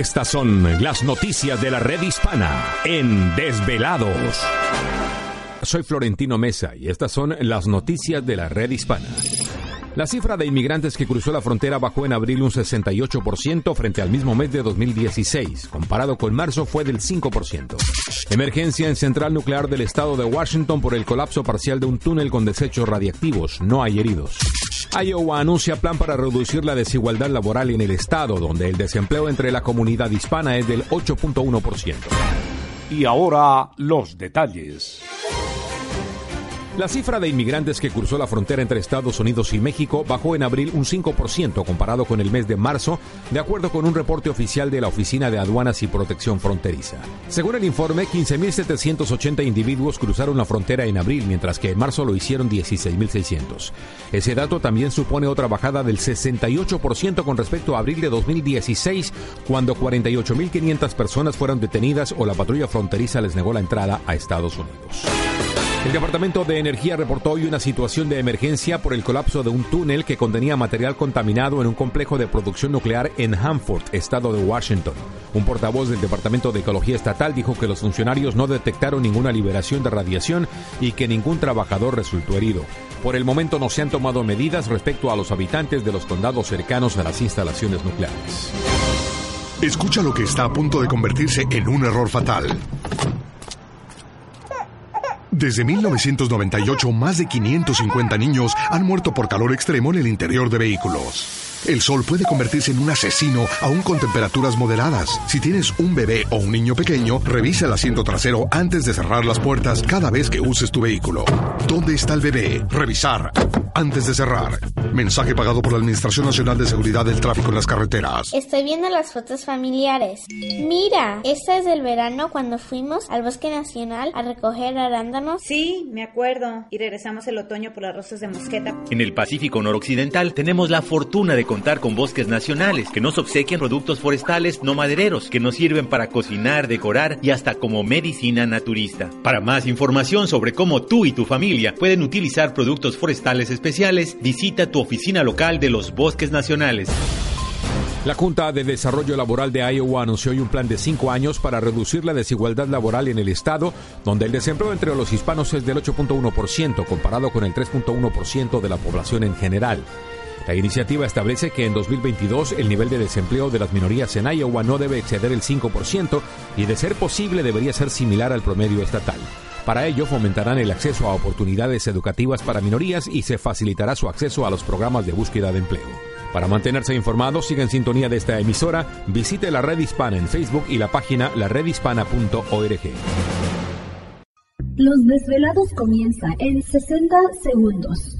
Estas son las noticias de la red hispana en Desvelados. Soy Florentino Mesa y estas son las noticias de la red hispana. La cifra de inmigrantes que cruzó la frontera bajó en abril un 68% frente al mismo mes de 2016. Comparado con marzo fue del 5%. Emergencia en central nuclear del estado de Washington por el colapso parcial de un túnel con desechos radiactivos. No hay heridos. Iowa anuncia plan para reducir la desigualdad laboral en el estado, donde el desempleo entre la comunidad hispana es del 8.1%. Y ahora los detalles. La cifra de inmigrantes que cruzó la frontera entre Estados Unidos y México bajó en abril un 5% comparado con el mes de marzo, de acuerdo con un reporte oficial de la Oficina de Aduanas y Protección Fronteriza. Según el informe, 15.780 individuos cruzaron la frontera en abril, mientras que en marzo lo hicieron 16.600. Ese dato también supone otra bajada del 68% con respecto a abril de 2016, cuando 48.500 personas fueron detenidas o la patrulla fronteriza les negó la entrada a Estados Unidos. El Departamento de Energía reportó hoy una situación de emergencia por el colapso de un túnel que contenía material contaminado en un complejo de producción nuclear en Hanford, estado de Washington. Un portavoz del Departamento de Ecología Estatal dijo que los funcionarios no detectaron ninguna liberación de radiación y que ningún trabajador resultó herido. Por el momento no se han tomado medidas respecto a los habitantes de los condados cercanos a las instalaciones nucleares. Escucha lo que está a punto de convertirse en un error fatal. Desde 1998, más de 550 niños han muerto por calor extremo en el interior de vehículos. El sol puede convertirse en un asesino aún con temperaturas moderadas. Si tienes un bebé o un niño pequeño, revisa el asiento trasero antes de cerrar las puertas cada vez que uses tu vehículo. ¿Dónde está el bebé? Revisar antes de cerrar. Mensaje pagado por la Administración Nacional de Seguridad del Tráfico en las Carreteras. Estoy viendo las fotos familiares. Mira, esta es del verano cuando fuimos al Bosque Nacional a recoger arándanos. Sí, me acuerdo. Y regresamos el otoño por las rosas de mosqueta. En el Pacífico noroccidental tenemos la fortuna de contar con bosques nacionales que nos obsequian productos forestales no madereros que nos sirven para cocinar, decorar y hasta como medicina naturista. Para más información sobre cómo tú y tu familia pueden utilizar productos forestales especiales, visita tu oficina local de los bosques nacionales. La Junta de Desarrollo Laboral de Iowa anunció hoy un plan de cinco años para reducir la desigualdad laboral en el estado, donde el desempleo entre los hispanos es del 8.1% comparado con el 3.1% de la población en general. La iniciativa establece que en 2022 el nivel de desempleo de las minorías en Iowa no debe exceder el 5% y de ser posible debería ser similar al promedio estatal. Para ello fomentarán el acceso a oportunidades educativas para minorías y se facilitará su acceso a los programas de búsqueda de empleo. Para mantenerse informados, siga en sintonía de esta emisora, visite la red hispana en Facebook y la página laredhispana.org. Los desvelados comienza en 60 segundos.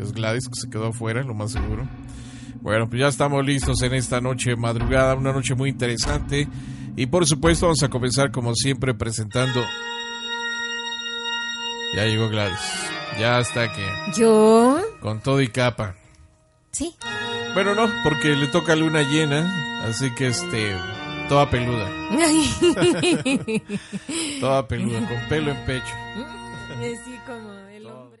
Es Gladys que se quedó afuera, lo más seguro. Bueno, pues ya estamos listos en esta noche madrugada, una noche muy interesante. Y por supuesto vamos a comenzar como siempre presentando... Ya llegó Gladys. Ya está aquí. ¿Yo? Con todo y capa. Sí. Bueno, no, porque le toca luna llena, así que este... Toda peluda. toda peluda, con pelo en pecho. Así como el hombre.